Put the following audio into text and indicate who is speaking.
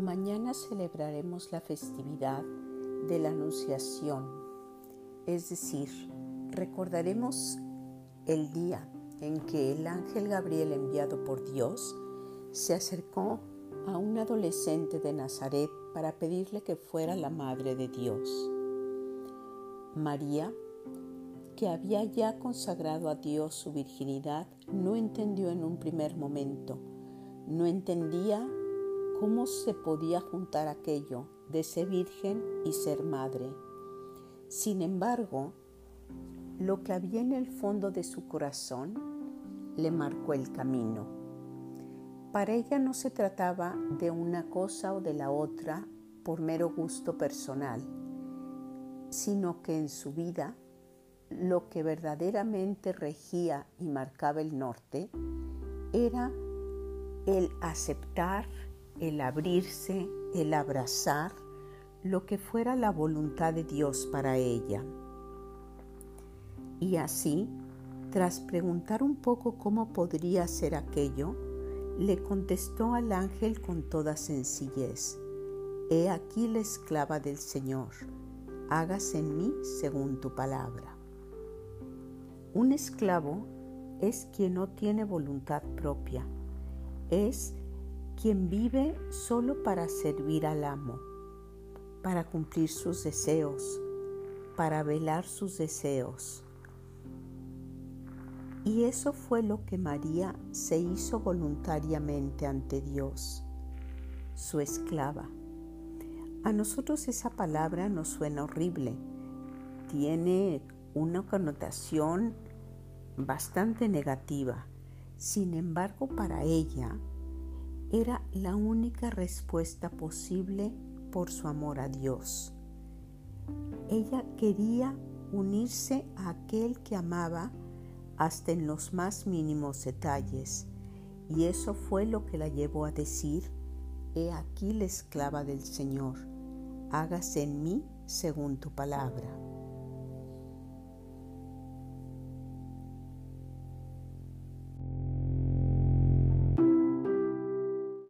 Speaker 1: Mañana celebraremos la festividad de la Anunciación, es decir, recordaremos el día en que el ángel Gabriel enviado por Dios se acercó a un adolescente de Nazaret para pedirle que fuera la madre de Dios. María, que había ya consagrado a Dios su virginidad, no entendió en un primer momento, no entendía ¿Cómo se podía juntar aquello de ser virgen y ser madre? Sin embargo, lo que había en el fondo de su corazón le marcó el camino. Para ella no se trataba de una cosa o de la otra por mero gusto personal, sino que en su vida lo que verdaderamente regía y marcaba el norte era el aceptar el abrirse, el abrazar lo que fuera la voluntad de Dios para ella. Y así, tras preguntar un poco cómo podría ser aquello, le contestó al ángel con toda sencillez, He aquí la esclava del Señor, hágase en mí según tu palabra. Un esclavo es quien no tiene voluntad propia, es quien vive solo para servir al amo, para cumplir sus deseos, para velar sus deseos. Y eso fue lo que María se hizo voluntariamente ante Dios, su esclava. A nosotros esa palabra nos suena horrible, tiene una connotación bastante negativa. Sin embargo, para ella, era la única respuesta posible por su amor a Dios. Ella quería unirse a aquel que amaba hasta en los más mínimos detalles, y eso fue lo que la llevó a decir, He aquí la esclava del Señor, hágase en mí según tu palabra.